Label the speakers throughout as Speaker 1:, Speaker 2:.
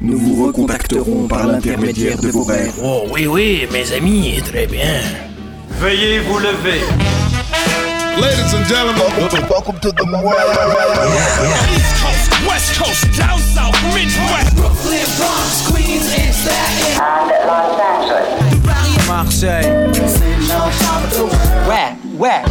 Speaker 1: Nous vous recontacterons par l'intermédiaire de vos rêves.
Speaker 2: Oh oui, oui, mes amis, très bien.
Speaker 3: Veuillez vous lever.
Speaker 4: Ladies and gentlemen,
Speaker 5: Welcome to the
Speaker 4: East Coast, West Coast, down south, Midwest.
Speaker 6: Brooklyn, Bronx, Queens, and Staten
Speaker 2: Marseille.
Speaker 6: Ouais, ouais.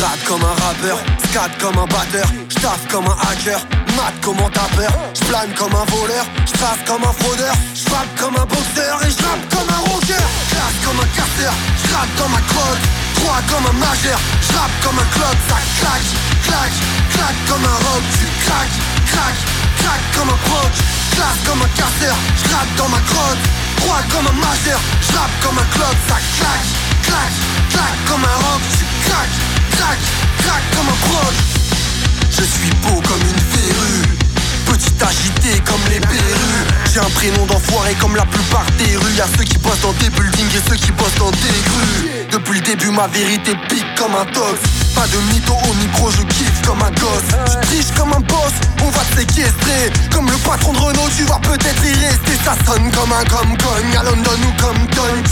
Speaker 7: J'gratte comme un rappeur, scat comme un batteur, j'taffe comme un hacker, mat comme un tapeur, j'plane comme un voleur, j'trace comme un fraudeur, j'frappe comme un boxeur et j'rappe comme un rocker, classe comme un casseur, j'gratte comme un crotte, droit comme un majeur, j'rappe comme un clock, ça claque, claque, claque comme un rock, tu craques, craque, craque comme un proc, classe comme un casseur, j'gratte dans ma crotte, droit comme un majeur, j'rappe comme un clock, ça claque, claque, claque comme un rock, tu craques, craque, craque comme un proc. Je suis beau comme une verrue. Petit agité comme les perrues. J'ai un prénom d'enfoiré comme la plupart des rues. Y'a ceux qui bossent dans des buildings et ceux qui bossent dans des grues. Depuis le début ma vérité pique comme un tox Pas de mytho au micro je kiffe comme un gosse. Tu triches comme un boss, on va te séquestrer. Comme le patron de Renault tu vas peut-être y rester. Ça sonne comme un comme à London ou comme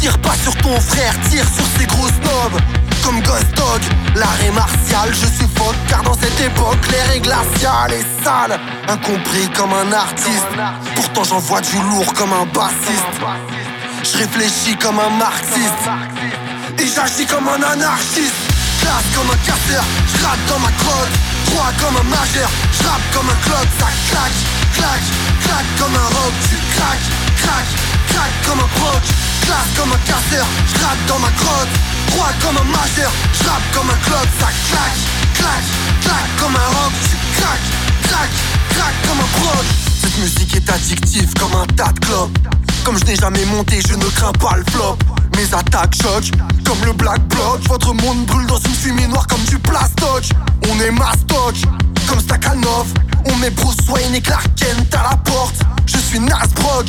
Speaker 7: Tire pas sur ton frère, tire sur ces gros snobs comme Ghost Dog. L'arrêt martial, je suffoque car dans cette époque l'air est glacial et sale Incompris comme un artiste. Pourtant j'envoie du lourd comme un bassiste. Je réfléchis comme un marxiste. Et j'agis comme un anarchiste. Classe comme un casseur, j'rate dans ma crotte Droit comme un majeur, j'rappe comme un clock Ça claque, claque, claque comme un rock. Tu craques, craque, craque comme un proc Classe comme un casseur, j'rappe dans ma crotte Droit comme un majeur, j'rappe comme un clock Ça claque, claque, claque comme un rock Tu craques, craque, craque comme un proc Cette musique est addictive comme un tas de clopes. Comme je n'ai jamais monté, je ne crains pas le flop. Mes attaques choquent comme le black bloc. Votre monde brûle dans une fumée noire comme du plastoc. On est mastoc comme Stakhanov. On met Bruce Wayne et Clark Kent à la porte. Je suis Nasbrock,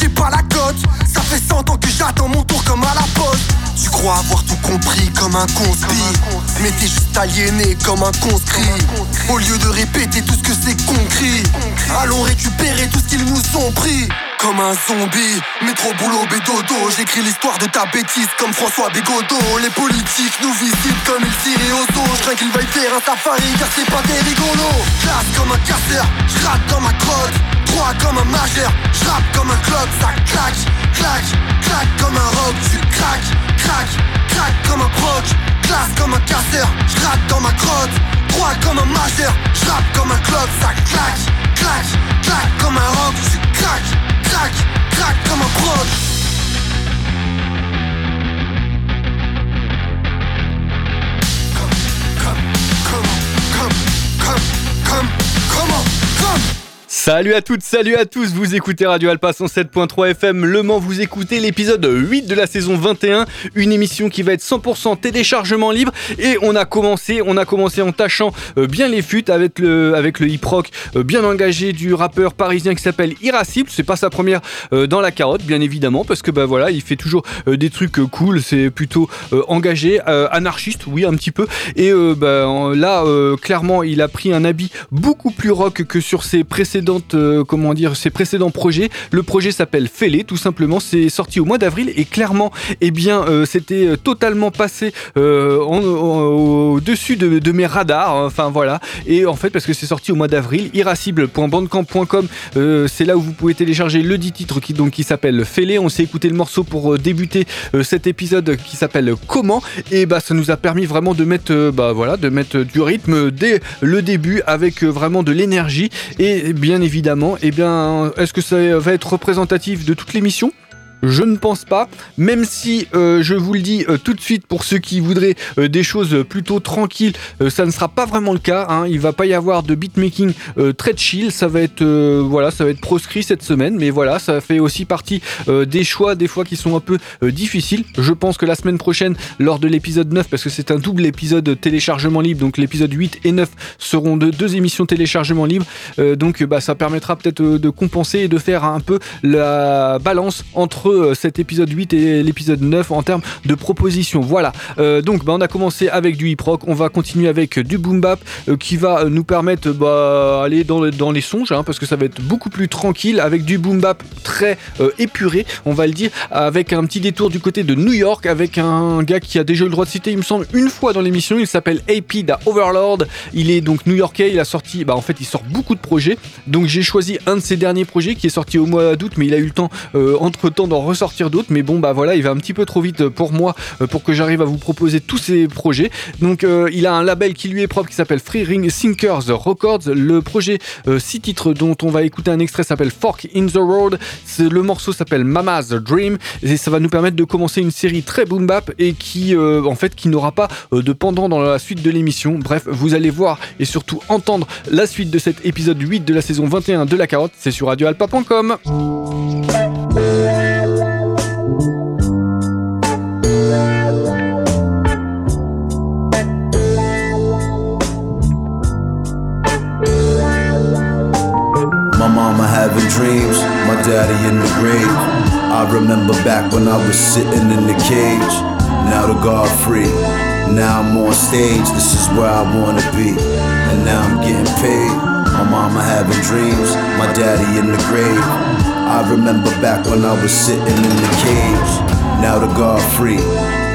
Speaker 7: j'ai pas la cote. Ça fait 100 ans que j'attends mon tour comme à la poste. Tu crois avoir tout compris comme un conspi. Mais t'es juste aliéné comme un conscrit. Au lieu de répéter tout ce que c'est concret Allons récupérer tout ce qu'ils nous ont pris comme un zombie, métro boulot bédodo J'écris l'histoire de ta bêtise comme François Bégodeau. Les politiques nous visitent comme ils tirent au dos Je crains qu'ils veuillent faire un safari car c'est pas des rigolos. Classe comme un casseur, j'rate dans ma crotte. Droit comme un majeur, j'rappe comme un clock Ça claque, claque, claque comme un rock. Tu craques, craque, craque comme un proc. Classe comme un casseur, j'rate dans ma crotte. Droit comme un majeur, j'rappe comme un clock Ça claque, claque, claque comme un rock Tu craques crac, crac comme un prod Comme, comme, comme, comme, comme, comment, comme
Speaker 3: Salut à toutes, salut à tous, vous écoutez Radio Alpa 107.3 FM Le Mans, vous écoutez l'épisode 8 de la saison 21, une émission qui va être 100% téléchargement libre et on a commencé, on a commencé en tâchant euh, bien les fûts avec le, hip-rock euh, bien engagé du rappeur parisien qui s'appelle Irascible, c'est pas sa première euh, dans la carotte bien évidemment parce que bah voilà, il fait toujours des trucs cool, c'est plutôt engagé, anarchiste, oui un petit peu et bah, là clairement il a pris un habit beaucoup plus rock que sur ses précédentes euh, comment dire, ses précédents projets. Le projet s'appelle Fêlé, tout simplement. C'est sorti au mois d'avril et clairement, eh bien, euh, c'était euh, totalement passé au-dessus de, mes radars. hein. Enfin voilà. Et en fait, parce que c'est sorti au mois d'avril, irascible.bandcamp.com, c'est là où vous pouvez télécharger le dit titre qui donc qui s'appelle Fêlé. On s'est écouté le morceau pour débuter cet épisode qui s'appelle Comment et bah ça nous a permis vraiment de mettre bah de mettre du rythme dès le début avec vraiment de l'énergie et bien évidemment et bien est-ce que ça va être représentatif de toute l'émission? Je ne pense pas, même si euh, je vous le dis euh, tout de suite pour ceux qui voudraient euh, des choses plutôt tranquilles, ça ne sera pas vraiment le cas. Hein. Il va pas y avoir de beatmaking très chill. Ça va être voilà, ça va être proscrit cette semaine, mais voilà, ça fait aussi partie des choix des fois qui sont un peu difficiles. Je pense que la semaine prochaine, lors de l'épisode 9, parce que c'est un double épisode téléchargement libre, donc l'épisode 8 et 9 seront de deux émissions téléchargement libre. Donc bah, ça permettra peut-être de compenser et de faire un peu la balance entre euh, cet épisode 8 et l'épisode 9 en termes de propositions. Voilà. Euh, donc bah, on a commencé avec du hip rock, on va continuer avec du boom bap euh, qui va nous permettre bah, dans, dans les songes hein, parce que ça va être beaucoup plus tranquille avec du boom bap très épuré, on va le dire, avec un petit détour du côté de New York avec un gars qui a déjà eu le droit de citer, il me semble, une fois dans l'émission. Il s'appelle AP da Overlord. Il est donc new-yorkais. Il a sorti, bah en fait, il sort beaucoup de projets. Donc j'ai choisi un de ses derniers projets qui est sorti au mois d'août, mais il a eu le temps entre temps ressortir d'autres. Mais bon, bah voilà, il va un petit peu trop vite pour moi euh, pour que j'arrive à vous proposer tous ces projets. Donc euh, il a un label qui lui est propre qui s'appelle Free Ring Sinkers Records. Le projet 6 titres dont on va écouter un extrait s'appelle Fork in the Road. Le morceau s'appelle Mama's Dream et ça va nous permettre de commencer une série très boom bap et qui euh, en fait qui n'aura pas euh, de pendant dans la suite de l'émission. Bref, vous allez voir et surtout entendre la suite de cet épisode 8 de la saison 21 de La Carotte. C'est sur radioalpa.com.
Speaker 8: back when I was sitting in the cage. Now the guard free. Now I'm on stage, this is where I wanna be. And now I'm getting paid. My mama having dreams, my daddy in the grave. I remember back when I was sitting in the cage. Now the guard free.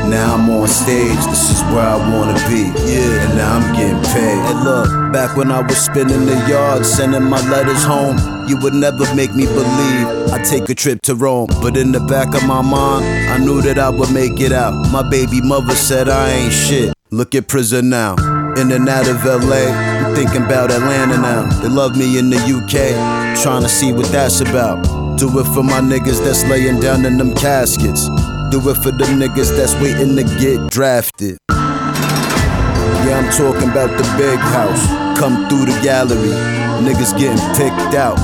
Speaker 8: Now I'm on stage, this is where I wanna be. Yeah, and now I'm getting paid. And look, back when I was spinning the yard, sending my letters home, you would never make me believe I'd take a trip to Rome. But in the back of my mind, I knew that I would make it out. My baby mother said I ain't shit. Look at prison now. In and out of LA, I'm thinking about Atlanta now. They love me in the UK, trying to see what that's about. Do it for my niggas that's laying down in them caskets. Do it for them niggas that's waiting to get drafted. Yeah, I'm talking about the big house. Come through the gallery, niggas getting picked out.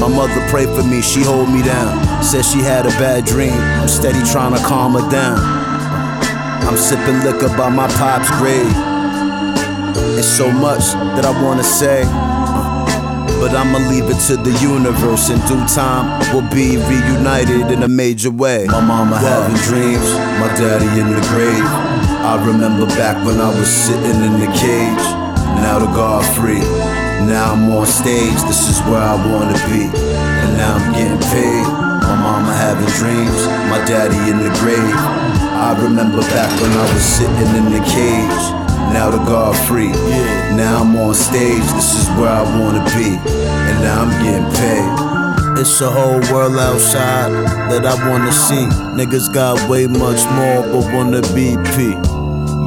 Speaker 8: My mother prayed for me, she hold me down. Said she had a bad dream, I'm steady trying to calm her down. I'm sipping liquor by my pop's grave. It's so much that I wanna say. But I'ma leave it to the universe. In due time, we'll be reunited in a major way. My mama having dreams, my daddy in the grave. I remember back when I was sitting in the cage. Now the guard free. Now I'm on stage, this is where I wanna be. And now I'm getting paid. My mama having dreams, my daddy in the grave. I remember back when I was sitting in the cage. Now the guard free. Now I'm on stage, this is where I wanna be. And now I'm getting paid. It's a whole world outside that I wanna see. Niggas got way much more, but wanna be P.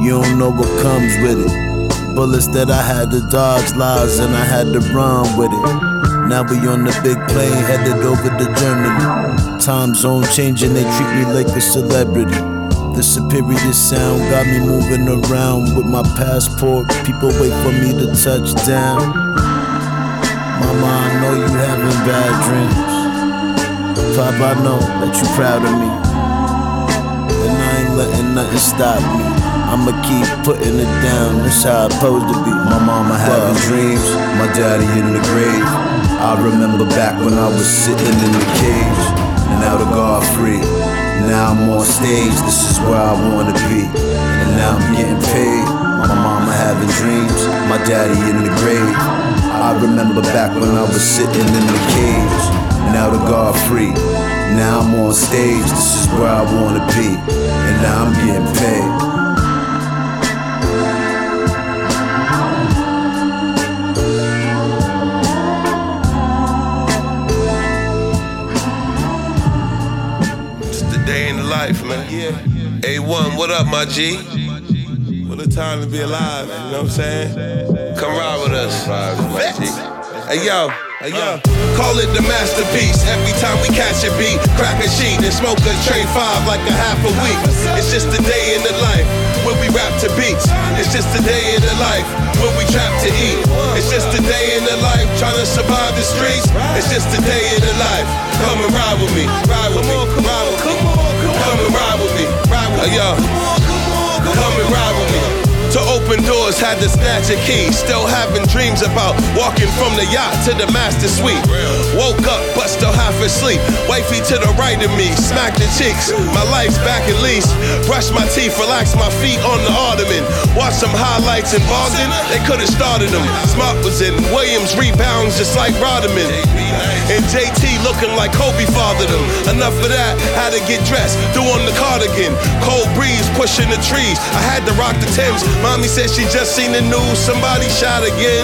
Speaker 8: You don't know what comes with it. Bullets that I had to dodge lies and I had to run with it. Now we on the big plane headed over to Germany. Time zone changing, they treat me like a celebrity. The superior sound got me moving around with my passport. People wait for me to touch down. Mama, I know you having bad dreams. Pop, I know that you proud of me. And I ain't letting nothing stop me. I'ma keep putting it down, that's how it's supposed to be. My mama having dreams, my daddy in the grave. I remember back when I was sitting in the cage. And now the guard free. Now I'm on stage, this is where I wanna be. And now I'm getting paid. My mama having dreams, my daddy in the grave. I remember back when I was sitting in the cage. Now the God free. Now I'm on stage, this is where I wanna be. And now I'm getting paid.
Speaker 9: Life, man. Yeah. A1, what up, my G? What a time to be alive, you know what I'm saying? Come ride with us. Hey, yo. Hey, yo. Call it the masterpiece. Every time we catch a beat, crack a sheet and smoke a tray five like a half a week. It's just a day in the life It's just a day in the life when we trap to eat. It's just a day in the life trying to survive the streets. It's just a day in the life. Come and ride with me. Ride with me. Ride with me. Come on, come and ride with me. Ride with me. Yo. Come and ride with me. To open doors, had to snatch a key. Still having dreams about walking from the yacht to the master suite. Woke up, but still half asleep. Wifey to the right of me, smack the cheeks. My life's back at least. Brush my teeth, relax my feet on the ottoman. Watch some highlights in Boston, they could've started them. Smart was in, Williams rebounds just like Rodman. And JT looking like Kobe fathered him. Enough of that, had to get dressed, threw on the cardigan. Cold breeze pushing the trees. I had to rock the Timbs. Mommy said she just seen the news, somebody shot again.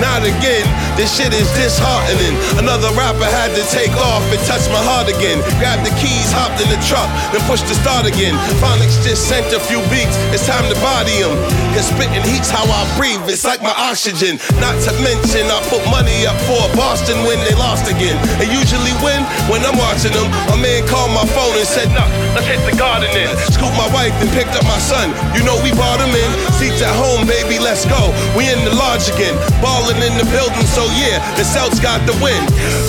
Speaker 9: Not again, this shit is disheartening. Another rapper had to take off and touch my heart again. Grabbed the keys, hopped in the truck, then pushed the start again. Phoniks just sent a few beats, it's time to body them. Cause spitting heat's how I breathe, it's like my oxygen. Not to mention, I put money up for Boston when they lost again. And usually win when I'm watching them. A man called my phone and said, Nah, let's hit the garden in. Scooped my wife and picked up my son. You know we brought him in. Seats at home, baby, let's go. We in the lodge again. Balling in the building, so yeah, the Celts got the win.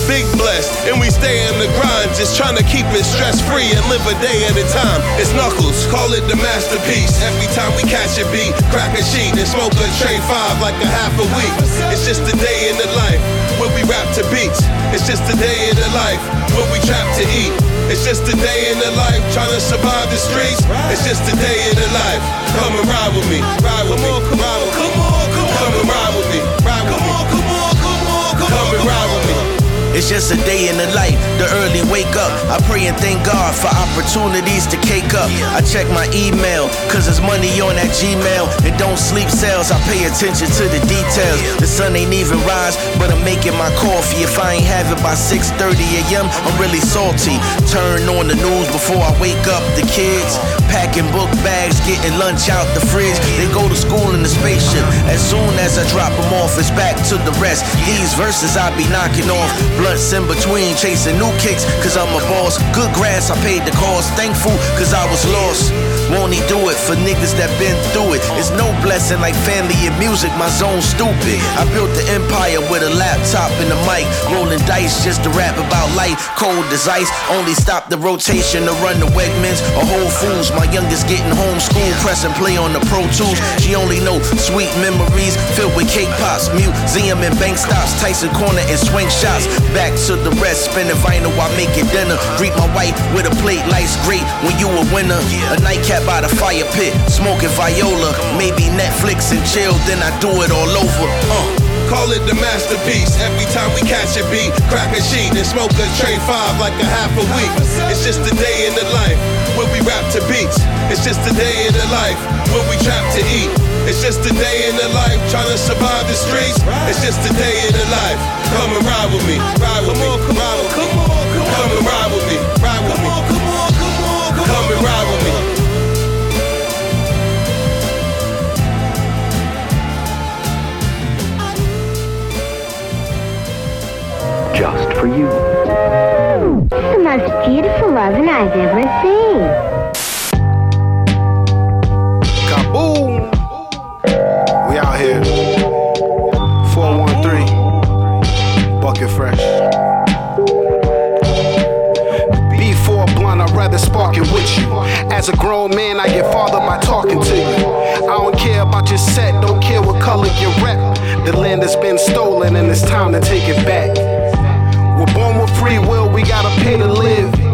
Speaker 9: Big blessed, and we stay in the grind. Just trying to keep it stress free and live a day at a time. It's Knuckles, call it the masterpiece. Every time we catch a beat, crack a sheet and smoke a tray five like a half a week. It's just a day in the life when we rap to beats. It's just a day in the life when we trap to eat. It's just a day in the life trying to survive the streets. It's just a day in the life. Come and ride with me. Ride with me. Come on, come
Speaker 10: It's just a day in the life, the early wake up. I pray and thank God for opportunities to cake up. I check my email, cause there's money on that Gmail. And don't sleep sales, I pay attention to the details. The sun ain't even rise, but I'm making my coffee. If I ain't have it by 6:30 a.m., I'm really salty. Turn on the news before I wake up the kids. Packing book bags, getting lunch out the fridge. They go to school in the spaceship. As soon as I drop them off, it's back to the rest. These verses I be knocking off. Blunts in between, chasing new kicks, cause I'm a boss. Good grass, I paid the cost. Thankful, cause I was lost. Won't he do it for niggas that been through it? It's no blessing like family and music, my zone stupid. I built the empire with a laptop and a mic. Rolling dice just to rap about life. Cold as ice, only stop the rotation to run the Wegmans or Whole Foods. My youngest getting homeschooled, press and play on the Pro Tools. She only know sweet memories filled with cake pops, museum and bank stops, Tyson Corner and swing shots. Back to the rest, spinning vinyl while making dinner. Greet my wife with a plate, life's great when you a winner. A nightcap by the fire pit, smoking viola. Maybe Netflix and chill, then I do it all over. Uh.
Speaker 9: Call it the masterpiece. Every time we catch a beat, crack a sheet and smoke a tray five like a half a week. It's just a day in the life when we rap to beats. It's just a day in the life when we trap to eat. It's just a day in the life trying to survive the streets. It's just a day in the life. Come and ride with me. Ride with me. Come on, come on, come and ride with me. Ride with me. Come on, come on, come on. Come and ride with me.
Speaker 11: Oven I've.
Speaker 12: Kaboom! We out here. 413. Bucket fresh. Before blunt, I'd rather spark it with you. As a grown man, I get farther by talking to you. I don't care about your set, don't care what color you rep. The land has been stolen and it's time to take it back. We're born with free will, we gotta pay to live.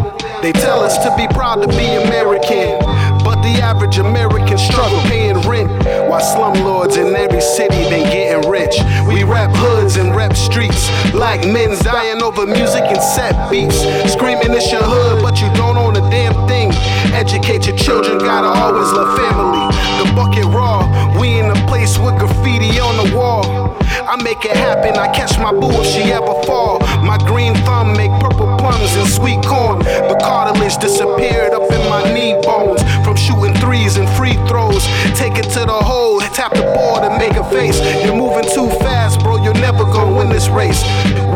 Speaker 12: They tell us to be proud to be American, but the average American struggle paying rent, while slumlords in every city been getting rich. We rap hoods and rap streets, black men dying over music and set beats. Screaming it's your hood, but you don't own a damn thing. Educate your children, gotta always love family. The bucket raw, we in a place with graffiti on the wall. I make it happen, I catch my boo if she ever fall. My green thumb make purple plums and sweet corn. The cartilage disappeared up in my knee bones from shooting threes and free throws. Take it to the hole, tap the board and make a face. You're moving too fast, bro, you're never gonna win this race.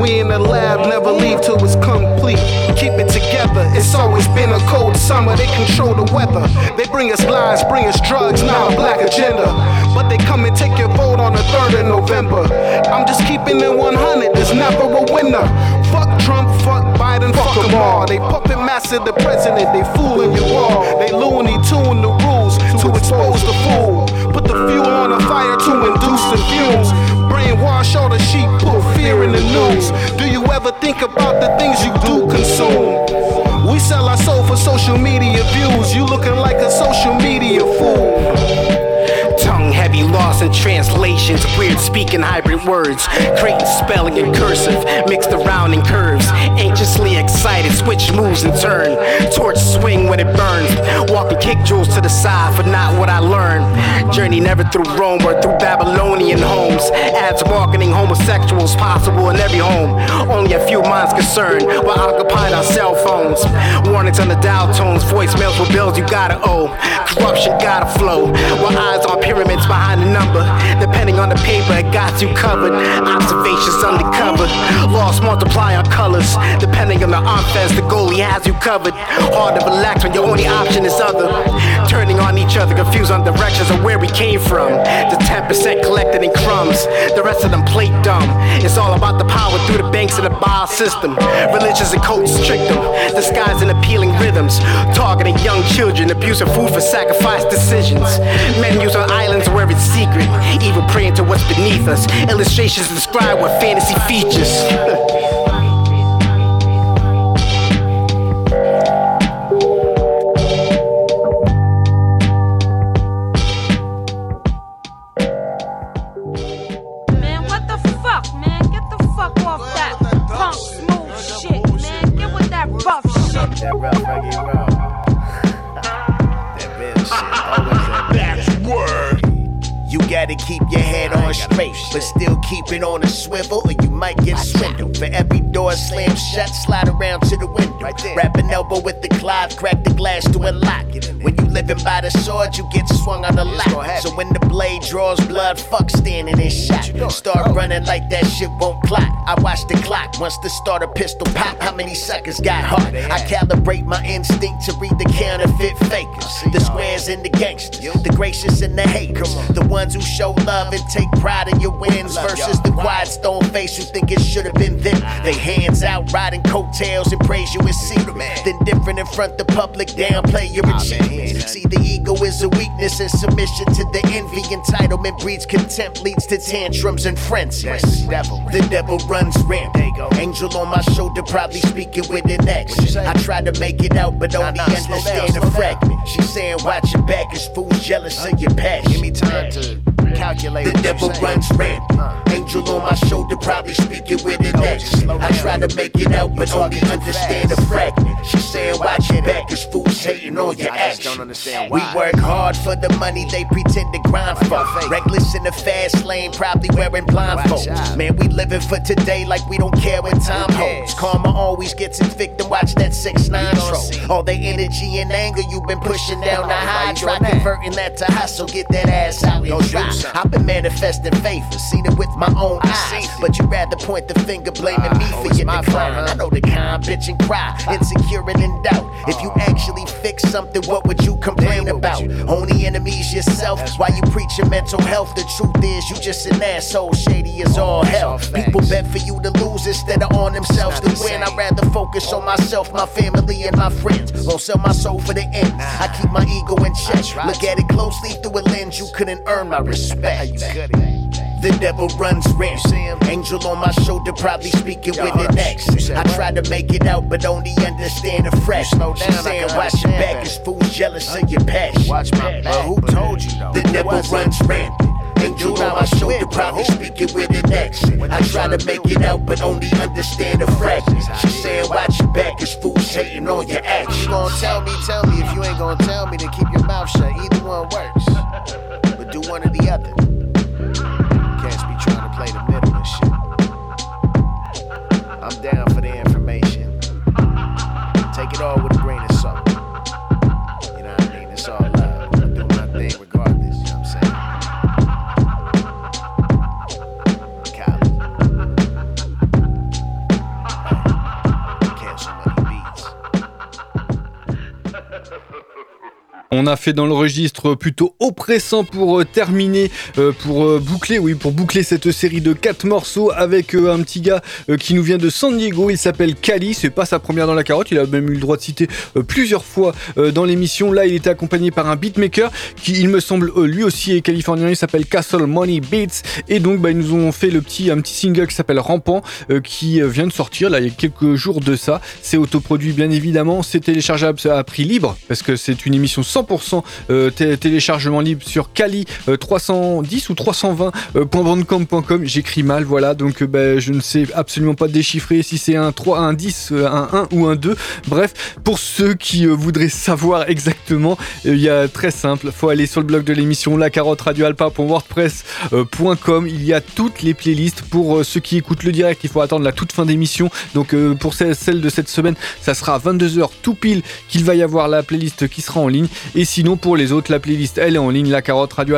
Speaker 12: We in the lab, never leave till it's complete. Keep it together, it's always been a cold summer, they control the weather. They bring us lies, bring us drugs, now a black agenda. But they come and take your vote on the 3rd of November. I'm just keeping it 100, there's never a winner. Fuck Trump, fuck Biden, fuck them all. They puppet master the president, they fooling you all. They loony tune the rules to expose the fool. Put the fuel on the fire to induce the fumes. Brainwash all the sheep, put fear in the news. Do you ever think about the things you do consume? We sell our soul for social media views. You looking like a social media fool.
Speaker 13: Heavy, loss in translations, weird speaking hybrid words, creating spelling and cursive, mixed around in curves. Anxiously excited, switch moves and turn. Torch swing when it burns. Walking kick jewels to the side for not what I learned. Journey never through Rome or through Babylonian homes. Ads marketing homosexuals possible in every home. Only a few minds concerned while occupying our cell phones. Warnings on the dial tones, voicemails with bills you gotta owe. Corruption gotta flow. While eyes on pyramids behind the number. Depending on the paper, it got you covered. Observations undercover. Lost multiply on colors. Depending on the offense, the goalie has you covered. Hard to relax when your only option is other. Turning on each other, confused on directions of where we came from. The 10% collected in crumbs. The rest of them plate dumb. It's all about the power through the banks of the bar system. Religions and cults trick them. Disguising appealing rhythms. Targeting young children, abusing food for sacrifice decisions. Menus on islands where it's secret. Evil praying to what's beneath us. Illustrations describe what fantasy features.
Speaker 14: Man, what the fuck, man? Get the fuck off that punk smooth shit, man. Get with that rough shit.
Speaker 15: That rough reggae roll. that real shit. That's word. You gotta keep your head on straight, but still keep it on a swivel, or you might get swindled. For every door slammed shut, slide around to the window. Wrap an elbow with the Clive, crack the glass to unlock. it. When you living by the sword, you get swung on the lock. So when the blade draws blood, fuck standing in shot. Start running like that shit won't clock. I watch the clock. Once the starter pistol pop, how many suckers got heart? I calibrate my instinct to read the counterfeit fakers. The squares and the gangsters, the gracious and the haters. The ones who show love and take pride in your wins versus the quiet stone face who think it should have been them. They hands out riding coattails and praise you in secret. Then different in front the public, downplay your achievements. See, the ego is a weakness and submission to the envy. Entitlement breeds contempt, leads to tantrums and frenzies. The devil runs rampant. Angel on my shoulder, probably speaking with an X. I try to make it out, but only understand a fragment. She's saying, watch your back, cause fools jealous of your passion. Give me time to calculate. The devil runs rampant. Angel on my shoulder, probably speaking with an X. I try to make it out, but only understand a fragment. She saying, watch your back, cause fools hating on your action. We work hard for the money they pretend to grind for. Reckless in the fast lane, probably wearing blindfolds. Man, we living for today like we don't care what time holds. Karma always gets its victim, watch that 6 9 troll. All the energy and anger you've been pushing down the high. Try converting that to hustle, get that ass out and. I've been manifesting favor, seen it with my own eyes. But you'd rather point the finger blaming me for your decline. I know the kind, bitch, and cry, insecure and in doubt. If you actually fix something, what would you complain about? Only enemies yourself. Why you preaching mental health? The truth is, you just an asshole, shady as all hell. People bet for you to lose instead of on themselves to win. I'd rather focus on myself, my family, and my friends. Won't sell my soul for the end. I keep my ego in check. Look at it closely through a lens, you couldn't earn my respect. The
Speaker 16: The devil runs rampant. Angel on my shoulder, probably speaking with an X. I try to make it out, but only understand the fresh. Slow down, saying, watch your back, cause fools jealous of your passion. Watch my back. who told you though? The devil runs rampant. Angel on my shoulder, probably speaking with an X. I try to make it out, but only understand the fraction. She saying, watch your back, cause fools hating on your action.
Speaker 17: You gonna tell me, tell me. If you ain't gonna tell me, then keep your mouth shut. Either one works. But do one or the other. Cats be trying to play the middle and shit. I'm down for the information. Take it all with a
Speaker 3: On a fait dans le registre plutôt oppressant pour euh, terminer, euh, pour euh, boucler, oui, pour boucler cette série de quatre morceaux avec un petit gars qui nous vient de San Diego. Il s'appelle Kali. C'est pas sa première dans la carotte. Il a même eu le droit de citer plusieurs fois dans l'émission. Là, il était accompagné par un beatmaker qui, il me semble, lui aussi est californien. Il s'appelle Castle Money Beats. Et donc, bah, ils nous ont fait le petit, un petit single qui s'appelle Rampant, qui vient de sortir là il y a quelques jours de ça. C'est autoproduit, bien évidemment. C'est téléchargeable à prix libre parce que c'est une émission 100% euh, té- téléchargement libre sur Kali euh, 310 ou 320.bandcamp.com. J'écris mal, voilà. Donc, euh, bah, je ne sais absolument pas déchiffrer si c'est un 3, un 10, euh, un 1 ou un 2. Bref, pour ceux qui euh, voudraient savoir exactement, euh, il y a très simple. Faut aller sur le blog de l'émission La Carotte Radio Il y a toutes les playlists pour euh, ceux qui écoutent le direct. Il faut attendre la toute fin d'émission. Donc, euh, pour celle de cette semaine, ça sera à 22h tout pile qu'il va y avoir la playlist qui sera en ligne. Et sinon, pour les autres, la playlist elle est en ligne. La Carotte Radio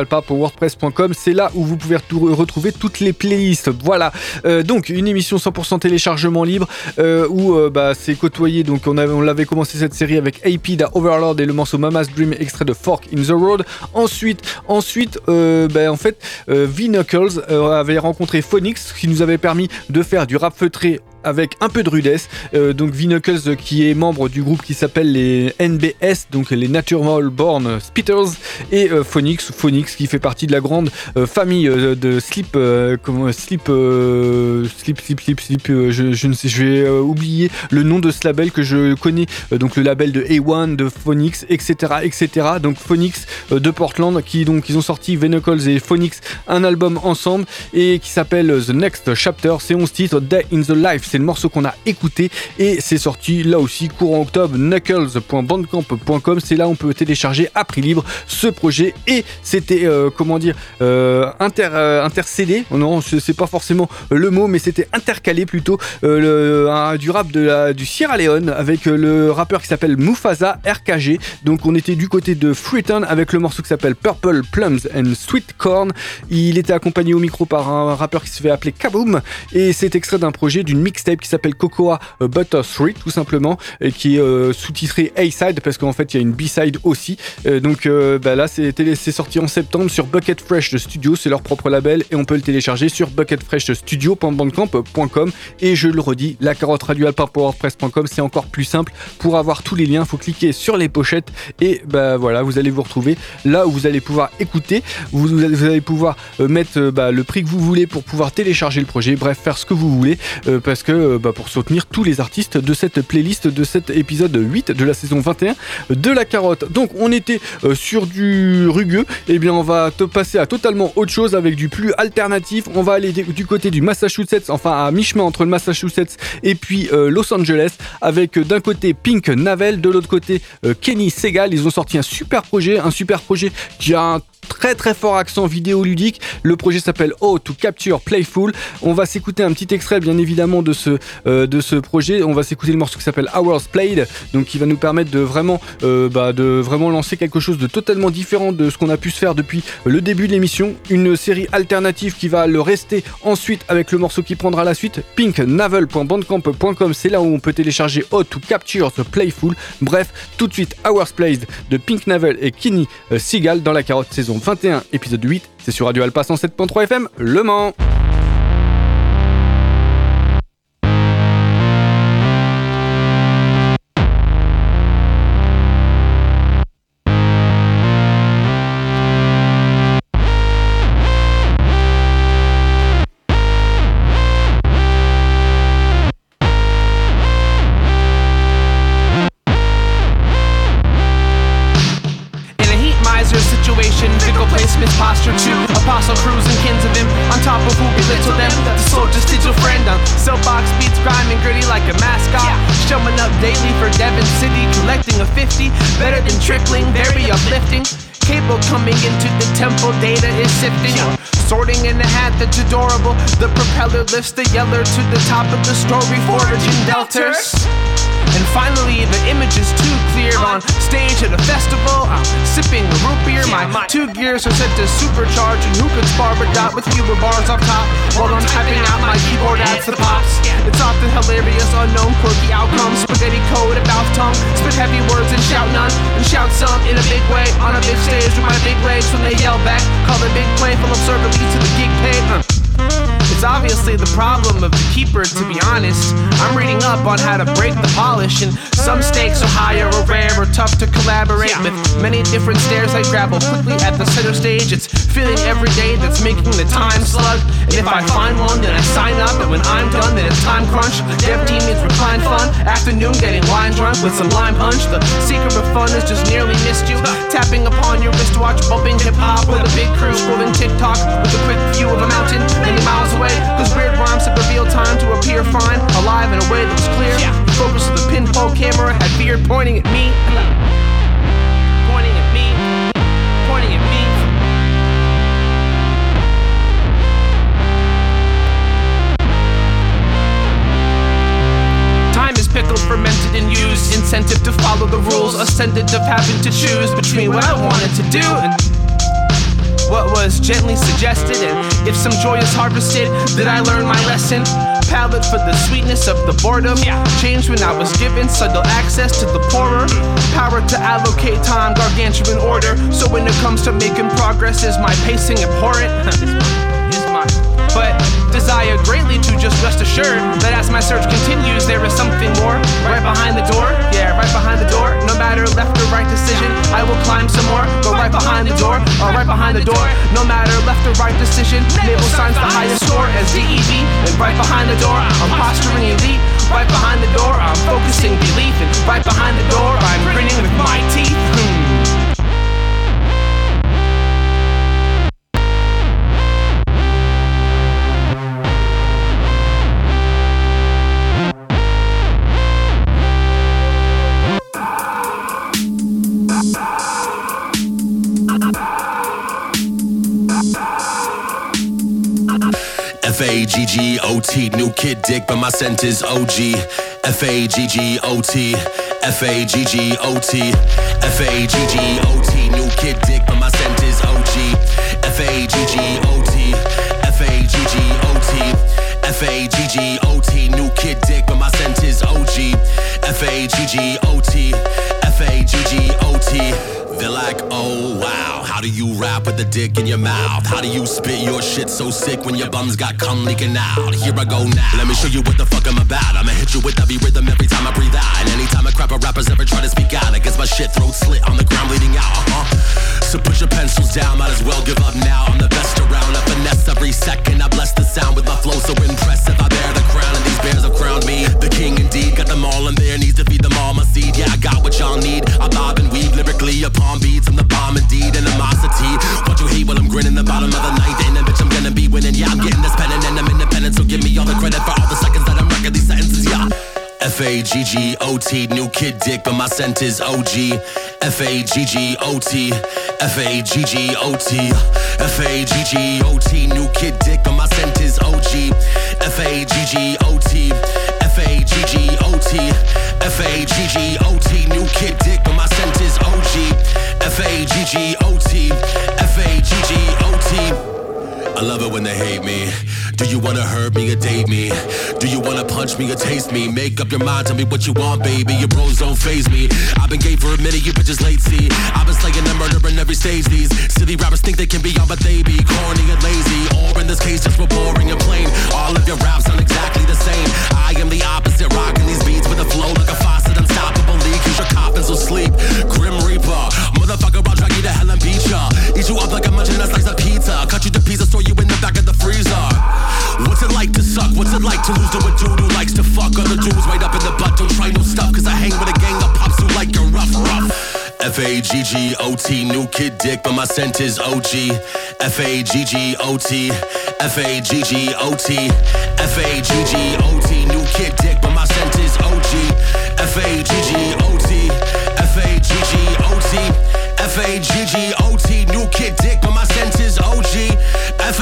Speaker 3: C'est là où vous pouvez retrouver toutes les playlists. Voilà. Euh, donc, une émission 100% téléchargement libre euh, où euh, bah, c'est côtoyé. Donc, on, avait- on commencé cette série avec AP da Overlord et le morceau Mama's Dream extrait de Fork in the Road. Ensuite, ensuite bah, en fait, V-Knuckles avait rencontré Phonix qui nous avait permis de faire du rap feutré avec un peu de rudesse. Euh, donc V-Knuckles euh, qui est membre du groupe qui s'appelle les NBS, donc les Natural Born Spitters, et euh, Phonix, Phonix qui fait partie de la grande euh, famille euh, de Slip, comment, Slip, Slip, Slip, Slip, Slip, je, ne sais, je vais oublier le nom de ce label que je connais, donc le label de A1, de Phonix, etc., etc. Donc Phonix de Portland qui donc ils ont sorti V-Knuckles et Phonix un album ensemble et qui s'appelle The Next Chapter, c'est 11 titres, Day in the Life, c'est le morceau qu'on a écouté et c'est sorti là aussi courant octobre, knuckles.bandcamp.com, c'est là où on peut télécharger à prix libre ce projet et c'était euh, comment dire euh, inter, euh, intercédé, non c'est pas forcément le mot mais c'était intercalé plutôt euh, un- du rap du Sierra Leone avec euh, le rappeur qui s'appelle Mufasa RKG, donc on était du côté de Freetown avec le morceau qui s'appelle Purple Plums and Sweet Corn, il était accompagné au micro par un rappeur qui se fait appeler Kaboom et c'est extrait d'un projet d'une qui s'appelle Cocoa Butter 3 tout simplement et qui est euh, sous-titré A-side parce qu'en fait il y a une B-side aussi. Euh, donc euh, bah là c'est sorti en septembre sur Bucket Fresh Studio. C'est leur propre label et on peut le télécharger sur bucketfreshstudio.bandcamp.com et je le redis la carotte radio wordpress.com c'est encore plus simple. Pour avoir tous les liens faut cliquer sur les pochettes et bah voilà vous allez vous retrouver là où vous allez pouvoir écouter. Vous, vous allez, pouvoir mettre bah, le prix que vous voulez pour pouvoir télécharger le projet. Bref faire ce que vous voulez parce que euh, bah, pour soutenir tous les artistes de cette playlist de cet épisode 8 de la saison 21 de la carotte donc on était euh, sur du rugueux et bien on va te passer à totalement autre chose avec du plus alternatif on va aller du côté du Massachusetts enfin à mi-chemin entre le Massachusetts et puis euh, Los Angeles avec d'un côté Pink Navel de l'autre côté Kenny Segal ils ont sorti un super projet un super projet qui a un très très fort accent vidéoludique. Le projet s'appelle Oh to Capture Playful. On va s'écouter un petit extrait bien évidemment de euh, de ce projet. On va s'écouter le morceau qui s'appelle Hours Played, donc qui va nous permettre de vraiment, euh, bah, de vraiment lancer quelque chose de totalement différent de ce qu'on a pu se faire depuis le début de l'émission. Une série alternative qui va le rester ensuite avec le morceau qui prendra la suite. pinknavel.bandcamp.com, c'est là où on peut télécharger Oh to Capture the Playful. Bref, tout de suite Hours Played de Pink Navel et Kenny euh, Seagal dans la carotte saison 21 épisode 8. C'est sur Radio Alpha 107.3 FM Le Mans.
Speaker 18: Sifting. Sorting in a hat that's adorable. The propeller lifts the yeller to the top of the story, foraging delters. And finally, the image is too clear on stage at a festival. I'm sipping a root beer. My two gears are set to supercharge, and who could spar a dot with fewer bars off top while I'm typing out my keyboard adds the pops? It's often hilarious, unknown, quirky outcomes. Spaghetti code a mouth tongue, spit heavy words and shout none, and shout some in a big way on a big stage with my big legs when they yell back. Call it big play full of server leads to the gig paid. Uh. It's obviously the problem of the keeper, to be honest. I'm reading up on how to break the polish, and some stakes are higher or rare or tough to collaborate with. Many different stairs I grapple quickly at the center stage. It's feeling every day that's making the time slug. And if I find one, then I sign up, and when I'm done, then it's time crunch. Dev team means recline fun. Afternoon getting wine drunk with some lime punch. The secret of fun is just nearly missed you. Tapping upon your wristwatch, bumping hip hop with a big crew, scrolling TikTok with a quick view of a mountain many miles away. Cause weird rhymes have revealed time to appear fine, alive in a way that was clear. The focus of the pinhole camera had beard pointing at me. Pointing at me. Pointing at me. Time is pickled, fermented, and used. Incentive to follow the rules. Ascendant of having to choose between what I wanted to do and what was gently suggested. And if some joy is harvested, did I learn my lesson? Palate for the sweetness of the boredom. Yeah. Changed when I was given subtle access to the poorer. Power to allocate time, gargantuan order. So when it comes to making progress, is my pacing abhorrent? but desire greatly to just rest assured that as my search continues, there is something more right behind the door. Yeah, right behind the door. No matter left or right decision, I will climb some more. Go right behind the door, or right behind the door. No matter left or right decision, naval signs the highest score as DEV. And right behind the door, I'm posturing elite. Right behind the door, I'm focusing belief. And right behind the door, I'm grinning with my teeth. Hmm.
Speaker 19: F A G G O T, new kid dick, but my scent is OG. F A G G O T, F A G G O T, F A G G O T, new kid dick, but my scent is OG. F A G G O T, F A G G O T, F A G G O T, new kid dick, but my scent is OG. F A G G O T, F A G G O T. They're like, oh wow, how do you rap with a dick in your mouth? How do you spit your shit so sick when your bums got cum leaking out? Here I go now. Let me show you what the fuck I'm about. I'ma hit you with every rhythm every time I breathe out. And anytime a crap rappers ever try to speak out, I guess my shit throat slit on the ground bleeding out. Uh-huh. So put your pencils down, might as well give up now. I'm the best around. I finesse every second. I bless the sound with my flow so impressive. I bear the crown and these bears have crowned me. The king indeed, got them all in their knees to feed them all my seed. Yeah, I got what y'all need. I bob and weave lyrically upon beats. I'm the bomb indeed, animosity. What you hate while I'm grinning the bottom of the ninth. A bitch, I'm gonna be winning. Yeah, I'm getting this pen and I'm independent. So give me all the credit for all the seconds that I'm wrecking these sentences. Yeah. F A G G O T, new kid dick, but my scent is OG. F A G G O T, F A G G O T, F A G G O T, new kid dick, but my scent is OG. F A G G O T, F A G G O T, F A G G O T, new kid dick, but my scent is OG. F A I love it when they hate me. Do you wanna hurt me or date me? Do you wanna punch me or taste me? Make up your mind, tell me what you want, baby. Your bros don't phase me. I've been gay for a minute, you bitches late, see. I've been slaying and murdering every stage. These silly rappers think they can be on, but they be corny and lazy. Or in this case, just for boring and plain. All of your raps sound exactly the same. I am the opposite, rocking these beats with a flow like a faucet, unstoppable leak. Cause your coffins will sleep. Grim Reaper, motherfucker, I'll drag you to hell and beat ya. Eat you up like I'm munching a slice of pizza. Cut you to pieces, throw you in the back of the freezer. What's it like to suck? What's it like to lose to a dude who likes to fuck other dudes right up in the butt? Don't try no stuff, cause I hang with a gang of pops who like your rough, rough. F A G G O T. New kid dick, but my scent is OG. F A G G O T. F A G G O T. F A G G O T. New kid dick, but my scent is OG. F A G G O T. F A G G O T. F A G G O T. New kid dick, but my scent is OG. F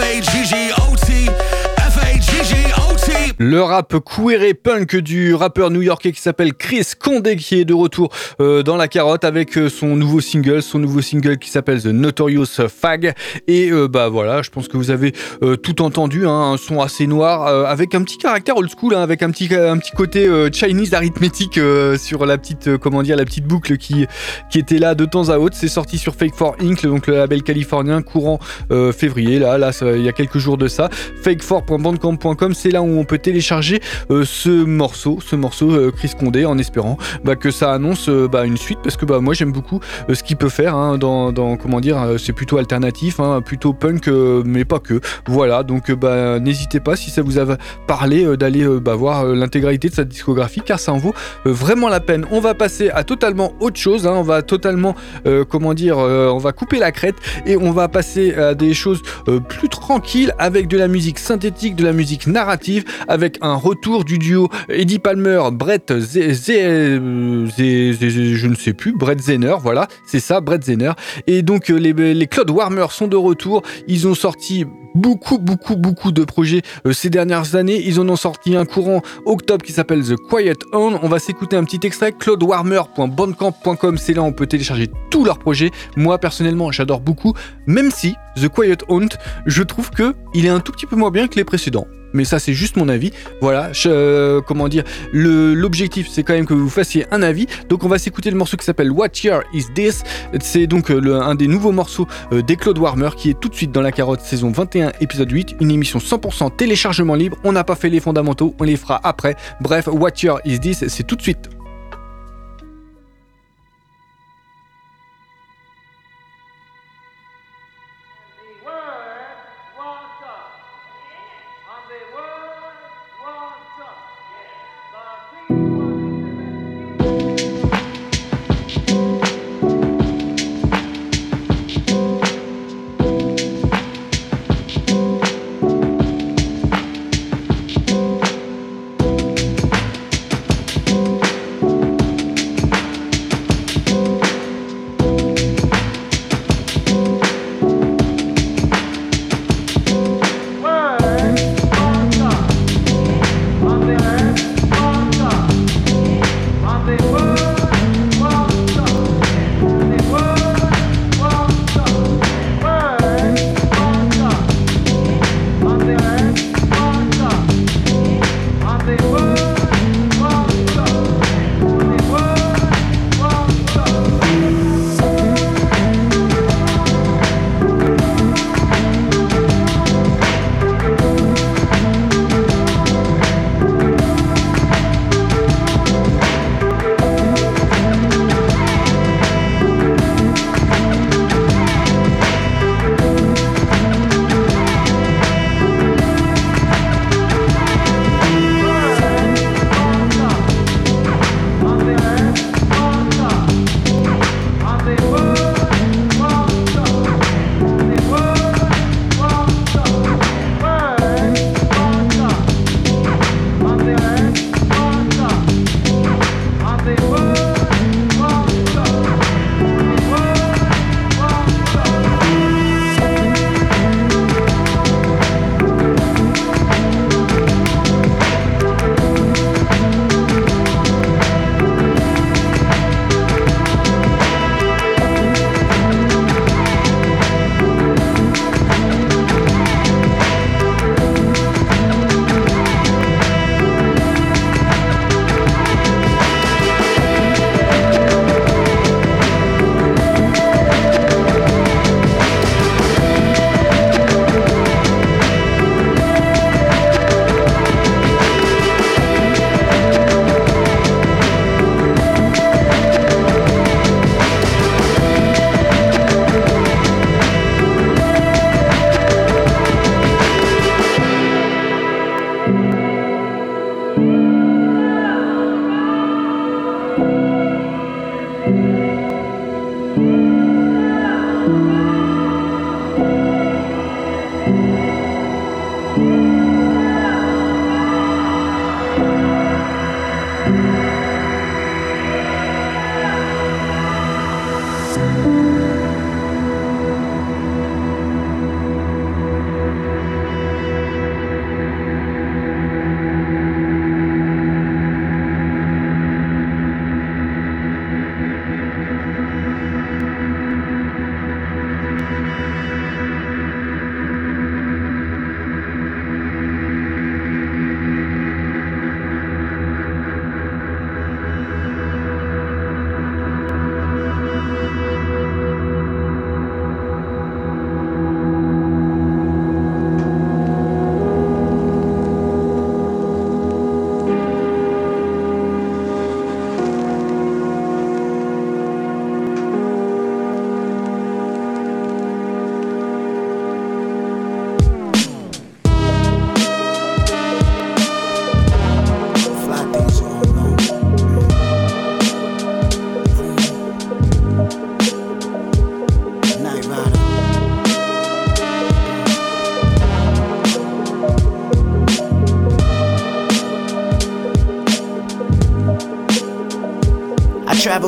Speaker 3: Le rap queer et punk du rappeur new-yorkais qui s'appelle Chris Condé qui est de retour euh, dans la carotte avec euh, son nouveau single, son nouveau single qui s'appelle The Notorious Fag. Et euh, bah voilà, je pense que vous avez tout entendu, hein, un son assez noir avec un petit caractère old school, hein, avec un petit un petit côté Chinese arithmétique sur la petite comment dire la petite boucle qui qui était là de temps à autre. C'est sorti sur Fake 4 Inc, donc le label californien courant février. Là, là, il y a quelques jours de ça. Fake4.bandcamp.com, c'est là où on peut télécharger euh, ce morceau, ce morceau euh, Chris Condé, en espérant bah, que ça annonce euh, bah, une suite, parce que bah, moi j'aime beaucoup ce qu'il peut faire hein, dans, comment dire, c'est plutôt alternatif, hein, plutôt punk, mais pas que. Voilà, donc n'hésitez pas si ça vous a parlé d'aller voir l'intégralité de sa discographie, car ça en vaut vraiment la peine. On va passer à totalement autre chose, hein, on va totalement, comment dire, on va couper la crête et on va passer à des choses plus tranquilles avec de la musique synthétique, de la musique narrative, avec un retour du duo Eddie Palmer, Brett je ne sais plus, Brett Zener, voilà, c'est ça, Brett Zener. Et donc euh, les, les Claude Warmer sont de retour, ils ont sorti beaucoup, beaucoup, beaucoup de projets euh, ces dernières années. Ils en ont sorti un courant octobre qui s'appelle The Quiet On. On va s'écouter un petit extrait. ClaudeWarmer.bandcamp.com, c'est là où on peut télécharger tous leurs projets. Moi, personnellement, j'adore beaucoup, même si The Quiet Hunt, je trouve que il est un tout petit peu moins bien que les précédents. Mais ça, c'est juste mon avis. Voilà, euh, comment dire, l'objectif, c'est quand même que vous fassiez un avis. Donc, on va s'écouter le morceau qui s'appelle What Year Is This? C'est donc euh, un des nouveaux morceaux euh, des Claude Warmer qui est tout de suite dans la carotte saison 21, épisode 8. Une émission 100% téléchargement libre. On n'a pas fait les fondamentaux, on les fera après. Bref, What Year Is This? C'est tout de suite.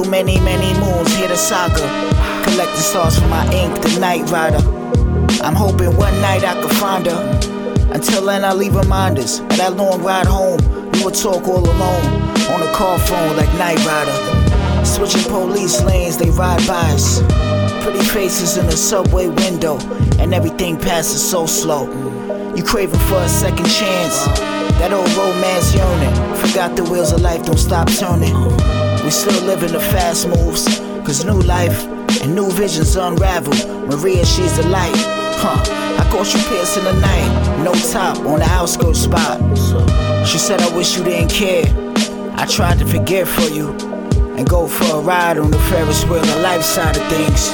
Speaker 20: Many, many moons, hear the saga. Collecting stars for my ink, the night rider. I'm hoping one night I can find her. Until then, I leave reminders. And that long ride home, we would talk all alone. On the car phone like Knight Rider. Switching police lanes, they ride by us. Pretty faces in the subway window, and everything passes so slow. You craving for a second chance. That old romance yearning. Forgot the wheels of life don't stop turning. We still living in the fast moves, cause new life and new visions unravel. Maria, she's the light. Huh, I caught you piercing the night. No top on the outskirts spot. She said, I wish you didn't care. I tried to forgive for you and go for a ride on the Ferris wheel, the life side of things.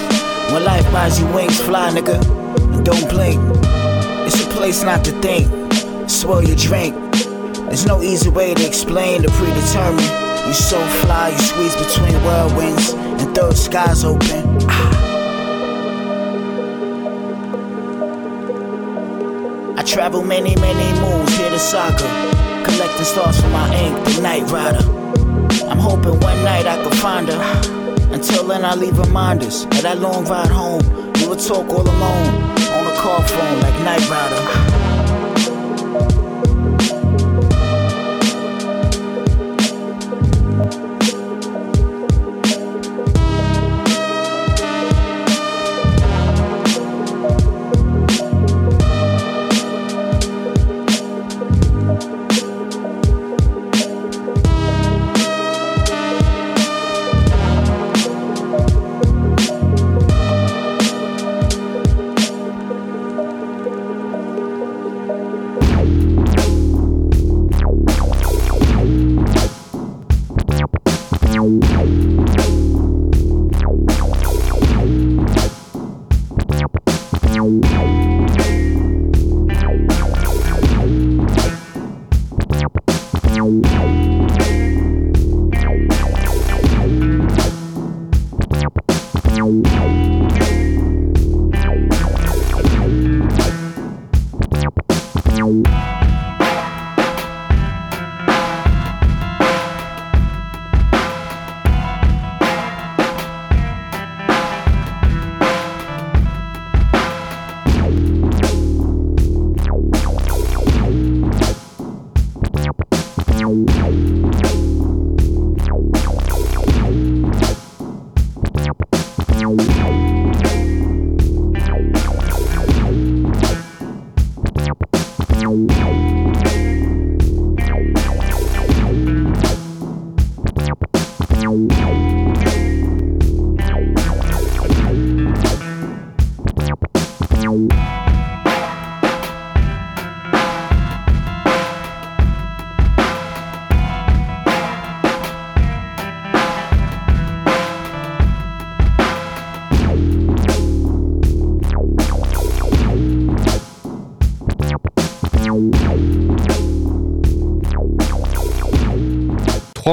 Speaker 20: When life buys you wings, fly, nigga, and don't blink. It's a place not to think. Swirl your drink. There's no easy way to explain the predetermined. You so fly, you squeeze between whirlwinds and third skies open. Ah. I travel many, many moons, hear the saga. Collecting stars for my ink, the night rider. I'm hoping one night I can find her. Until then, I leave reminders of that long ride home. We would talk all alone on a car phone like Knight Rider.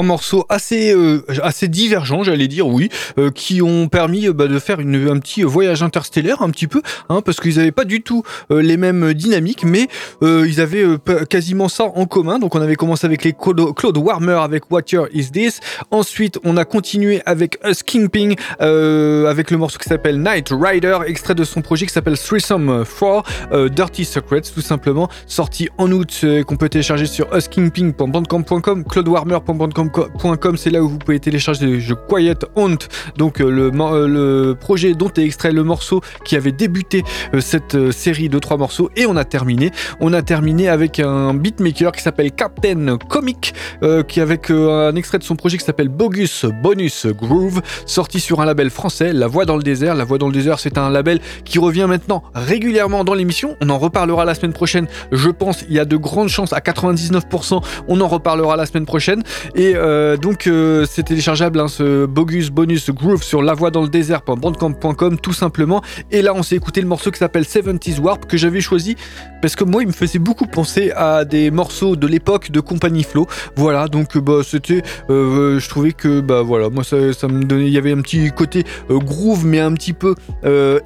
Speaker 3: Morceaux assez euh, assez divergents, j'allais dire, oui, euh, qui ont permis euh, bah, de faire une, un petit voyage interstellaire, un petit peu, hein, parce qu'ils n'avaient pas du tout les mêmes dynamiques, mais ils avaient quasiment ça en commun. Donc on avait commencé avec les Claude, Warmer avec What Year Is This. Ensuite, on a continué avec Us Kingping avec le morceau qui s'appelle Night Rider, extrait de son projet qui s'appelle Threesome 4, euh, Dirty Secrets, tout simplement, sorti en août, qu'on peut télécharger sur uskingping.bandcamp.com, claudewarmer.bandcamp.com, c'est là où vous pouvez télécharger le jeu Quiet Haunt, donc euh, le, euh, le projet dont est extrait le morceau qui avait débuté euh, cette euh, série de trois morceaux, et on a terminé. On a terminé avec un beatmaker qui s'appelle Captain Comic, euh, qui avec euh, un extrait de son projet qui s'appelle Bogus Bonus Groove, sorti sur un label français, La Voix dans le désert. La Voix dans le désert, c'est un label qui revient maintenant régulièrement dans l'émission. On en reparlera la semaine prochaine, je pense. Il y a de grandes chances, à 99%, on en reparlera la semaine prochaine. Et euh, donc, euh, c'est téléchargeable, hein, ce Bogus Bonus Groove sur La Voix dans le désert.bandcamp.com, tout simplement. Et là, on s'est écouté le morceau qui s'appelle 70s Warp, que j'avais choisi parce que moi, il me faisait beaucoup penser à des morceaux de l'époque de Compagnie Flow. Voilà, donc euh, bah, c'était, je trouvais que bah voilà, moi ça, ça me donnait, il y avait un petit côté groove, mais un petit peu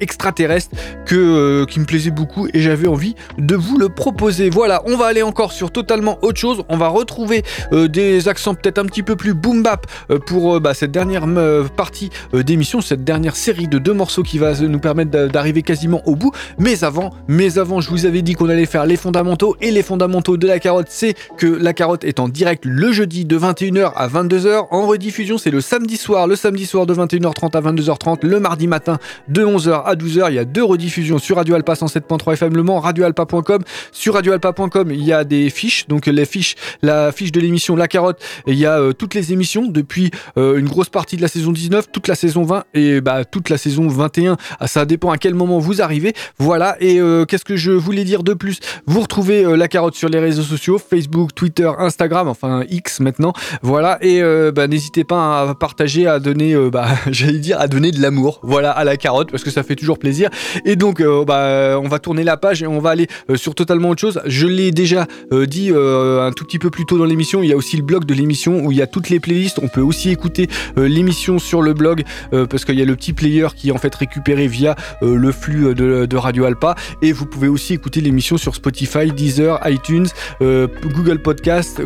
Speaker 3: extraterrestre que qui me plaisait beaucoup et j'avais envie de vous le proposer. Voilà, on va aller encore sur totalement autre chose. On va retrouver des accents peut-être être un petit peu plus boom bap euh, pour euh, bah, cette dernière euh, partie d'émission, cette dernière série de deux morceaux qui va nous permettre d'a- d'arriver quasiment au bout. Mais avant, mais avant, je vous avais dit qu'on allait faire les fondamentaux et les fondamentaux de la carotte, c'est que la carotte est en direct le jeudi de 21h à 22h. En rediffusion, c'est le samedi soir, le samedi soir de 21h30 à 22h30, le mardi matin de 11h à 12h. Il y a deux rediffusions sur Radio Alpa 107.3 FM Le Mans, radioalpa.com. Sur radioalpa.com, il y a des fiches, donc les fiches, la fiche de l'émission La Carotte, il y a euh, toutes les émissions depuis euh, une grosse partie de la saison 19, toute la saison 20 et bah, toute la saison 21. Ah, ça dépend à quel moment vous arrivez. Voilà. Et euh, qu'est-ce que je voulais dire de plus? Vous retrouvez La Carotte sur les réseaux sociaux, Facebook, Twitter, Instagram, enfin X maintenant. Voilà. Et bah, n'hésitez pas à partager, à donner, bah, j'allais dire, à donner de l'amour. Voilà, à la carotte parce que ça fait toujours plaisir. Et donc, bah, on va tourner la page et on va aller sur totalement autre chose. Je l'ai déjà dit un tout petit peu plus tôt dans l'émission. Il y a aussi le blog de l'émission où il y a toutes les playlists. On peut aussi écouter euh, l'émission sur le blog euh, parce qu'il y a le petit player qui est en fait récupéré via euh, le flux de, Radio Alpa. Et vous pouvez aussi écouter l'émission sur Spotify, Deezer, iTunes, Google Podcast,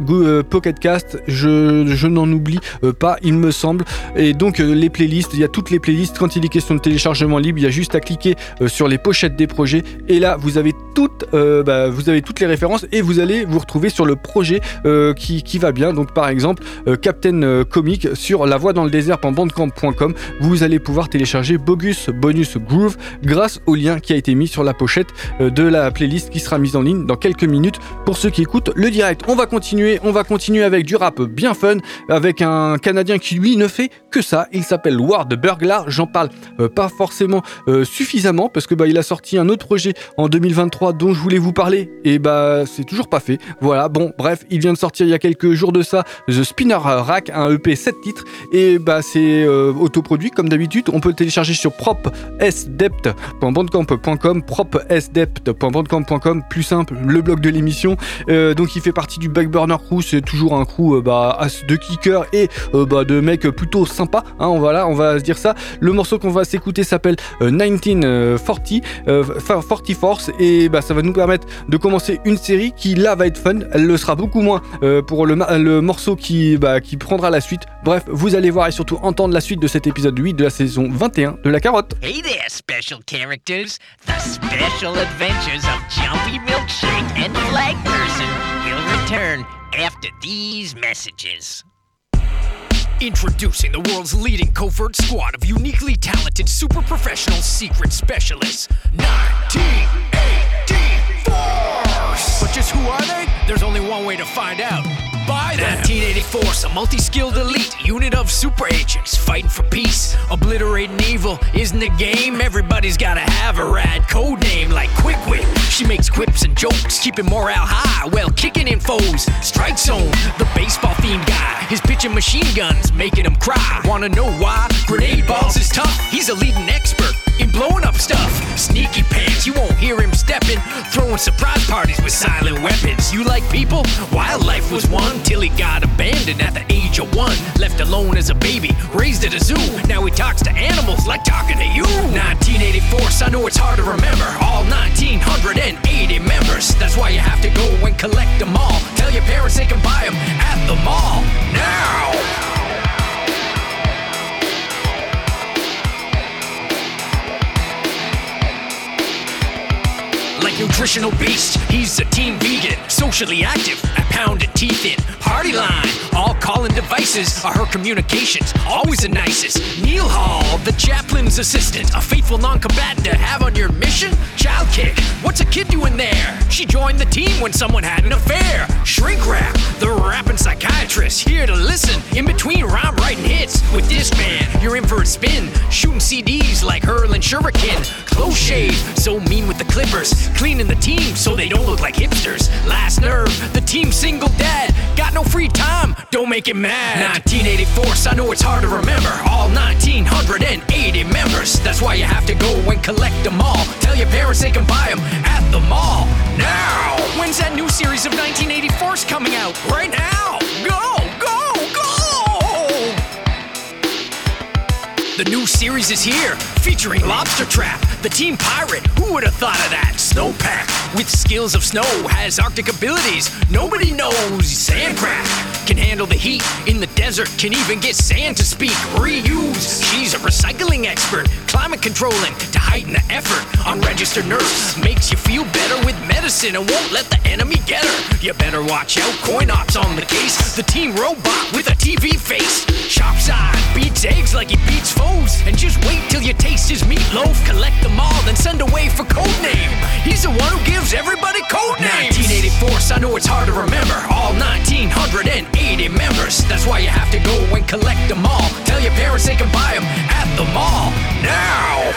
Speaker 3: Pocket Cast. Je, n'en oublie pas, il me semble. Et donc les playlists, il y a toutes les playlists. Quand il est question de téléchargement libre, il y a juste à cliquer sur les pochettes des projets. Et là, vous avez toutes, bah, vous avez toutes les références et vous allez vous retrouver sur le projet qui, qui va bien. Donc par exemple, Captain euh, Comic sur la voix dans le désert.bandcamp.com, vous allez pouvoir télécharger Bogus Bonus Groove grâce au lien qui a été mis sur la pochette euh, de la playlist qui sera mise en ligne dans quelques minutes pour ceux qui écoutent le direct. On va continuer, on va continuer avec du rap bien fun avec un Canadien qui lui ne fait que ça. Il s'appelle Ward Burglar. J'en parle euh, pas forcément euh, suffisamment parce que bah il a sorti un autre projet en 2023 dont je voulais vous parler et bah c'est toujours pas fait. Voilà, bon bref, il vient de sortir il y a quelques jours de ça Spinner Rack, un EP 7 titres et bah c'est euh, autoproduit comme d'habitude. On peut le télécharger sur propsdept.bandcamp.com, propsdept.bandcamp.com, plus simple, le blog de l'émission. Euh, donc il fait partie du Backburner Crew, c'est toujours un crew euh, bah, de kickers et euh, bah, de mecs plutôt sympas. Hein, on, va là, on va se dire ça. Le morceau qu'on va s'écouter s'appelle euh, 1940 euh, 40 Force et bah, ça va nous permettre de commencer une série qui là va être fun. Elle le sera beaucoup moins euh, pour le, le morceau qui, bah, qui prendra la suite. Bref, vous allez voir et surtout entendre la suite de cet épisode 8 de la saison 21 de La Carotte.
Speaker 21: Hey there, special characters. The special adventures of Jumpy Milkshake and Flag Person will return after these messages.
Speaker 22: Introducing the world's leading covert squad of uniquely talented super professional secret specialists 1980 Force! But just who are they? There's only one way to find out. By them. 1980 Force, a multi skilled elite unit of super agents fighting for peace. Obliterating evil isn't a game. Everybody's gotta have a rad code name like Quick Wit. She makes quips and jokes, keeping morale high while kicking in foes. Strike Zone, the baseball themed guy. His pitching machine guns making cry. Wanna know why? Grenade balls is tough. He's a leading expert in blowing up stuff. Sneaky pants, you won't hear him stepping. Throwing surprise parties with silent weapons. You like people? Wildlife was one till he got abandoned at the age of one. Left alone as a baby, raised at a zoo. Now he talks to animals like talking to you. 1984, I know it's hard to remember. All 1980 members. That's why you have to go and collect them all. Tell your parents they can buy them at the mall. Now! Nutritional beast, he's a team vegan, socially active, a pounded teeth in, party line, all calling devices are her communications, always the nicest. Neil Hall, the chaplain's assistant, a faithful non-combatant to have on your mission. Child kick, what's a kid doing there? She joined the team when someone had an affair. Shrink wrap, the rapping psychiatrist, here to listen in between rhyme writing hits. With this man, you're in for a spin, shooting CDs like hurling shuriken. Close shave, so mean with the clippers, cleaning the team so they don't look like hipsters. Last nerve, the team single dad, got no free time, don't make it mad. 1984, so I know it's hard to remember. All 1980 members, that's why you have to go and collect them all. Tell your parents they can buy them at the mall. Now! When's that new series of 1984 coming out? Right now! Go, go, go! The new series is here, featuring Lobster Trap, The Team Pirate, who would have thought of that? Snowpack, with skills of snow, has Arctic abilities. Nobody knows. Sandcraft can handle the heat in the desert, can even get sand to speak. Reuse, she's a recycling expert, climate controlling to heighten the effort. Unregistered nurse makes you feel better with medicine and won't let the enemy get her. You better watch out, coin ops on the case. The team robot with a TV face. Sharp side beats eggs like he beats foes. And just wait till you taste his meatloaf. Collect them all, then send away for codename. He's the one who gives everybody code names. 1984, I know it's hard to remember. All 1980 members. That's why you have to go and collect them all. Tell your parents they can buy them at the mall. Now!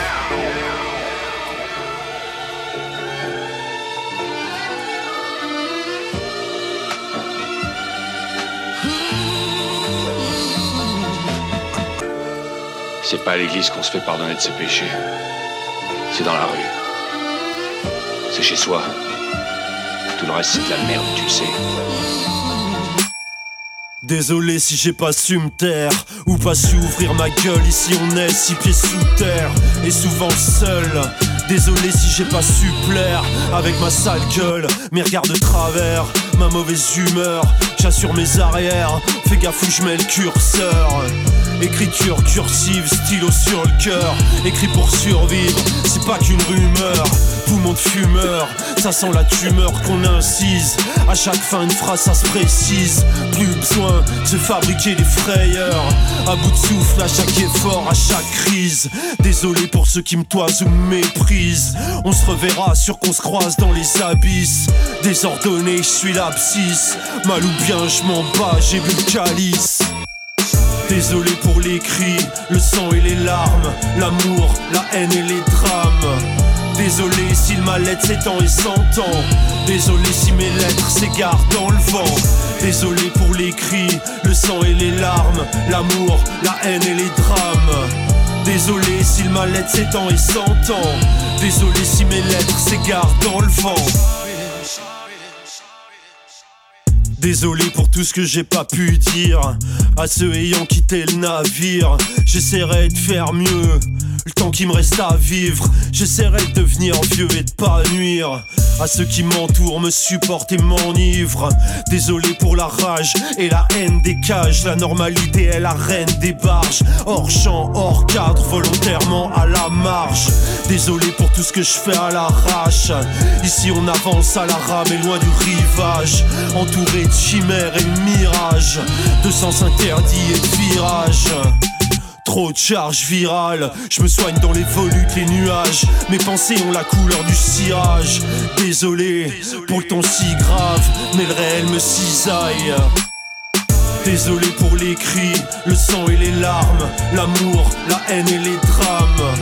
Speaker 23: C'est pas à l'église qu'on se fait pardonner de ses péchés. C'est dans la rue. C'est chez soi. Tout le reste, c'est de la merde, tu le sais.
Speaker 24: Désolé si j'ai pas su me taire ou pas su ouvrir ma gueule. Ici on est six pieds sous terre et souvent seul. Désolé si j'ai pas su plaire avec ma sale gueule, mes regards de travers, ma mauvaise humeur. J'assure mes arrières, fais gaffe où je mets le curseur. Écriture cursive, stylo sur le cœur. Écrit pour survivre, c'est pas qu'une rumeur. Tout le monde fumeur, ça sent la tumeur qu'on incise. À chaque fin, une phrase, ça se précise. Plus besoin de fabriquer des frayeurs. À bout de souffle, à chaque effort, à chaque crise. Désolé pour ceux qui me toisent ou me méprisent. On se reverra, sûr qu'on se croise dans les abysses. Désordonné, je suis l'abscisse. Mal ou bien, je m'en bats, j'ai bu le calice. Désolé pour les cris, le sang et les larmes, l'amour, la haine et les drames. Désolé si le mal-être s'étend et s'entend. Désolé si mes lettres s'égarent dans le vent. Désolé pour les cris, le sang et les larmes, l'amour, la haine et les drames. Désolé si le mal-être s'étend et s'entend. Désolé si mes lettres s'égarent dans le vent. Désolé pour tout ce que j'ai pas pu dire à ceux ayant quitté le navire. J'essaierai de faire mieux. Le temps qui me reste à vivre, j'essaierai de devenir vieux et de pas nuire. À ceux qui m'entourent, me supportent et m'enivrent. Désolé pour la rage et la haine des cages. La normalité est la reine des barges. Hors champ, hors cadre, volontairement à la marge. Désolé pour tout ce que je fais à l'arrache. Ici on avance à la rame et loin du rivage. Entouré de chimères et de mirages. De sens interdits et de virages. Trop de charges virales, je me soigne dans les volutes, les nuages. Mes pensées ont la couleur du cirage. Désolé pour le ton si grave, mais le réel me cisaille. Désolé pour les cris, le sang et les larmes, l'amour, la haine et les drames.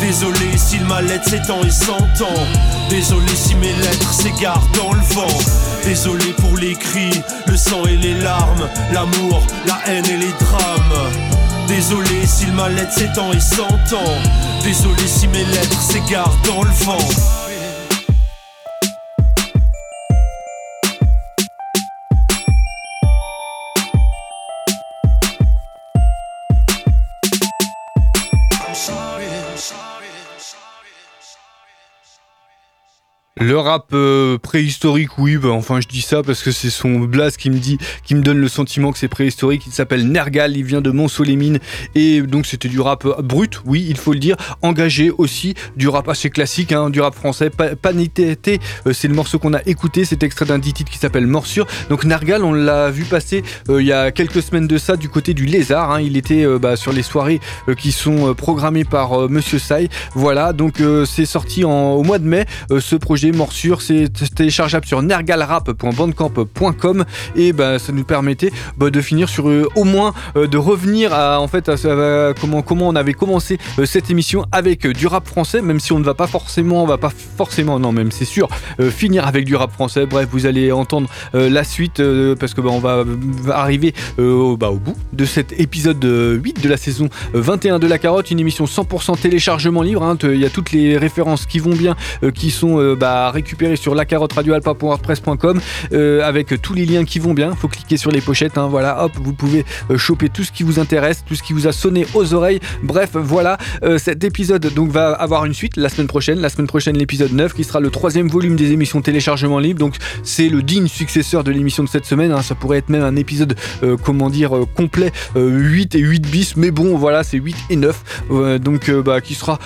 Speaker 24: Désolé si le mal-être s'étend et s'entend. Désolé si mes lettres s'égarent dans le vent. Désolé pour les cris, le sang et les larmes, l'amour, la haine et les drames. Désolé si le mal-être s'étend et s'entend. Désolé si mes lettres s'égarent dans le vent.
Speaker 3: Le rap euh, préhistorique, oui, bah, enfin je dis ça parce que c'est son blast qui me dit, qui me donne le sentiment que c'est préhistorique. Il s'appelle Nergal, il vient de Mont-Solémine et donc c'était du rap euh, brut, oui, il faut le dire, engagé aussi, du rap assez classique, hein, du rap français. Pa- Panité, euh, c'est le morceau qu'on a écouté, c'est extrait d'un dit titre qui s'appelle Morsure. Donc Nergal, on l'a vu passer il y a quelques semaines de ça du côté du Lézard. hein. il était bah, sur les soirées qui sont programmées par Monsieur Sai. Voilà, donc c'est sorti au mois de mai. ce projet Morsure, c'est téléchargeable sur nergalrap.bandcamp.com et bah, ça nous permettait bah, de finir sur euh, au moins euh, de revenir à en fait à, comment comment on avait commencé euh, cette émission avec du rap français, même si on ne va pas forcément, on va pas forcément, non même c'est sûr, finir avec du rap français. Bref, vous allez entendre la suite parce que bah, on va, arriver au, bah, au bout de cet épisode euh, 8 de la saison euh, 21 de la carotte, une émission 100% téléchargement libre. hein. Il y a toutes les références qui vont bien, qui sont bah, récupérer sur la carotte radioalpa.wordpress.com euh, avec tous les liens qui vont bien. Faut cliquer sur les pochettes. hein, voilà, hop, vous pouvez euh, choper tout ce qui vous intéresse, tout ce qui vous a sonné aux oreilles. Bref, voilà, euh, cet épisode donc va avoir une suite la semaine prochaine. La semaine prochaine, l'épisode 9 qui sera le troisième volume des émissions téléchargement libre. Donc c'est le digne successeur de l'émission de cette semaine. hein. Ça pourrait être même un épisode, comment dire, complet euh, 8 et 8 bis. Mais bon, voilà, c'est 8 et 9. Euh, donc bah, qui sera,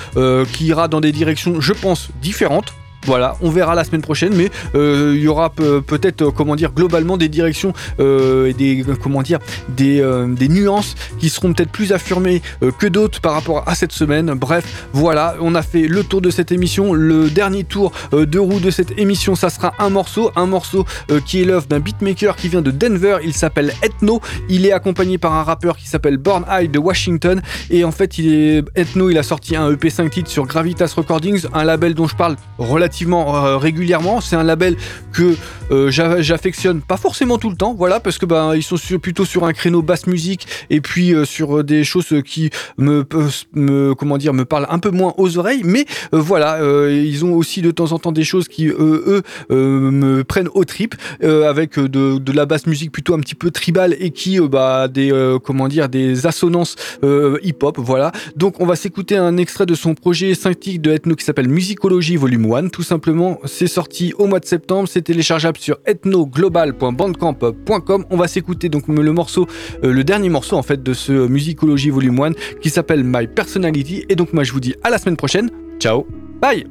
Speaker 3: qui ira dans des directions, je pense, différentes. Voilà, on verra la semaine prochaine, mais euh, il y aura pe- peut-être, euh, comment dire, globalement des directions euh, et des, comment dire, des, nuances qui seront peut-être plus affirmées que d'autres par rapport à cette semaine. Bref, voilà, on a fait le tour de cette émission. Le dernier tour de roue de cette émission, ça sera un morceau, un morceau qui est l'œuvre d'un beatmaker qui vient de Denver. Il s'appelle Ethno. Il est accompagné par un rappeur qui s'appelle Born High de Washington. Et en fait, il est Ethno. Il a sorti un EP 5 titres sur Gravitas Recordings, un label dont je parle relativement euh, régulièrement. C'est un label que euh, j'a- j'affectionne pas forcément tout le temps, voilà, parce que ben ils sont sur- plutôt sur un créneau basse musique et puis euh, sur des choses qui me, me comment dire me parlent un peu moins aux oreilles, mais voilà, ils ont aussi de temps en temps des choses qui eux me prennent au trip euh, avec de, la basse musique plutôt un petit peu tribal et qui bah des comment dire des assonances hip-hop, voilà. Donc on va s'écouter un extrait de son projet synthique de ethno qui s'appelle Musicology Volume 1 tout simplement. C'est sorti au mois de septembre, c'est téléchargeable sur ethnoglobal.bandcamp.com. On va s'écouter donc le morceau, euh, le dernier morceau en fait de ce Musicology Volume 1 qui s'appelle My Personality. Et donc moi je vous dis à la semaine prochaine. Ciao, bye.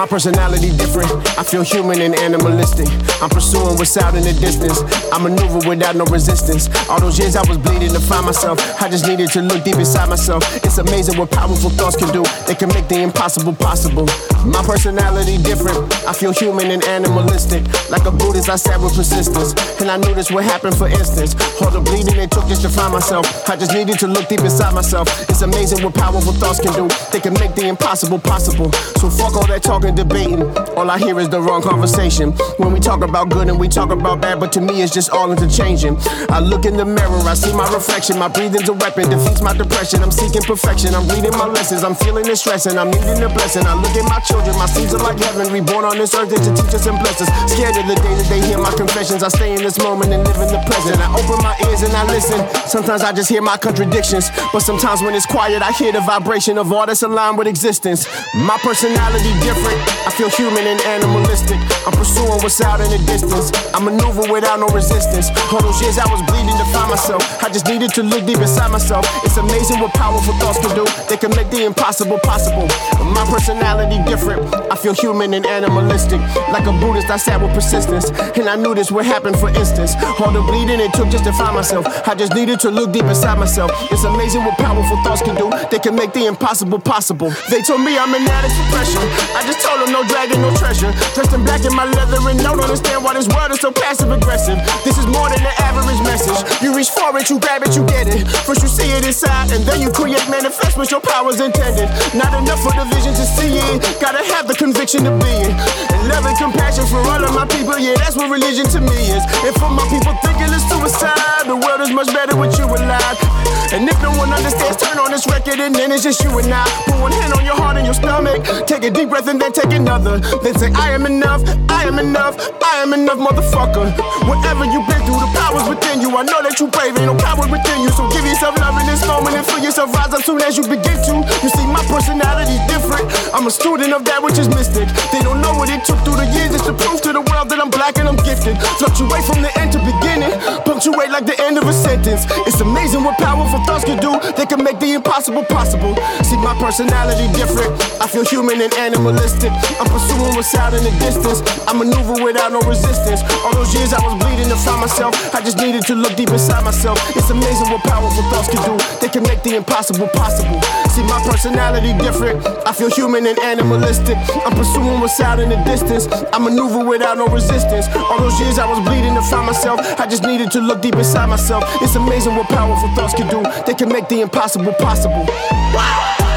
Speaker 25: My personality different. I feel human and animalistic. I'm pursuing what's out in the distance. I maneuver without no resistance. All those years I was bleeding to find myself. I just needed to look deep inside myself. It's amazing what powerful thoughts can do. They can make the impossible possible. My personality different. I feel human and animalistic. Like a Buddhist, I sat with persistence. And I knew this would happen for instance. All the bleeding it took just to find myself. I just needed to look deep inside myself. It's amazing what powerful thoughts can do. They can make the impossible possible. So fuck all that talking, debating. All I hear is the wrong conversation. When we talk about good and we talk about bad, but to me it's just all interchanging. I look in the mirror, I see my reflection. My breathing's a weapon, defeats my depression. I'm seeking perfection. I'm reading my lessons. I'm feeling the stress and I'm needing a blessing. I look at my children, my seeds are like heaven. Reborn on this earth to teach us and bless us. Scared of the day that they hear my confessions. I stay in this moment and live in the present. I open my ears and I listen. Sometimes I just hear my contradictions. But sometimes when it's quiet, I hear the vibration of all that's aligned with existence. My personality different. I feel human and animalistic. I'm pursuing what's out in the distance. I maneuver without no resistance. All those years I was bleeding to find myself. I just needed to look deep inside myself. It's amazing what powerful thoughts can do. They can make the impossible possible. My personality different. I feel human and animalistic. Like a Buddhist, I sat with persistence. And I knew this would happen for instance. All the bleeding it took just to find myself. I just needed to look deep inside myself. It's amazing what powerful thoughts can do. They can make the impossible possible. They told me I'm an addict for pressure. No dragon, no treasure. Dressed in black in my leather and don't understand why this world is so passive aggressive. This is more than an average message. You reach for it, you grab it, you get it. First you see it inside, and then you create, manifest what your powers intended. Not enough for the vision to see it. Gotta have the conviction to be it. And love and compassion for all of my people, yeah, that's what religion to me is. And for my people thinking it's suicide, the world is much better with you alive. And if no one understands, turn on this record and then it's just you and I. Put one hand on your heart and your stomach. Take a deep breath and then take another. Then say, I am enough, I am enough, I am enough, motherfucker. Whatever you've been through, the power's within you. I know that you brave, ain't no power within you. So give yourself love in this moment and feel yourself rise up soon as you begin to. You see, my personality's different. I'm a student of that which is mystic. They don't know what it took through the years. It's to prove to the world that I'm black and I'm gifted. Fluctuate from the end to beginning. Punctuate like the end of a sentence. It's amazing what powerful thoughts can do. They can make the impossible possible. See, my personality different. I feel human and animalistic. I'm pursuing what's out in the distance. I maneuver without no resistance. All those years I was bleeding to find myself. I just needed to look deep inside myself. It's amazing what powerful thoughts can do. They can make the impossible possible. See, my personality different. I feel human and animalistic. I'm pursuing what's out in the distance. I maneuver without no resistance. All those years I was bleeding to find myself. I just needed to look deep inside myself. It's amazing what powerful thoughts can do. They can make the impossible possible. Wow.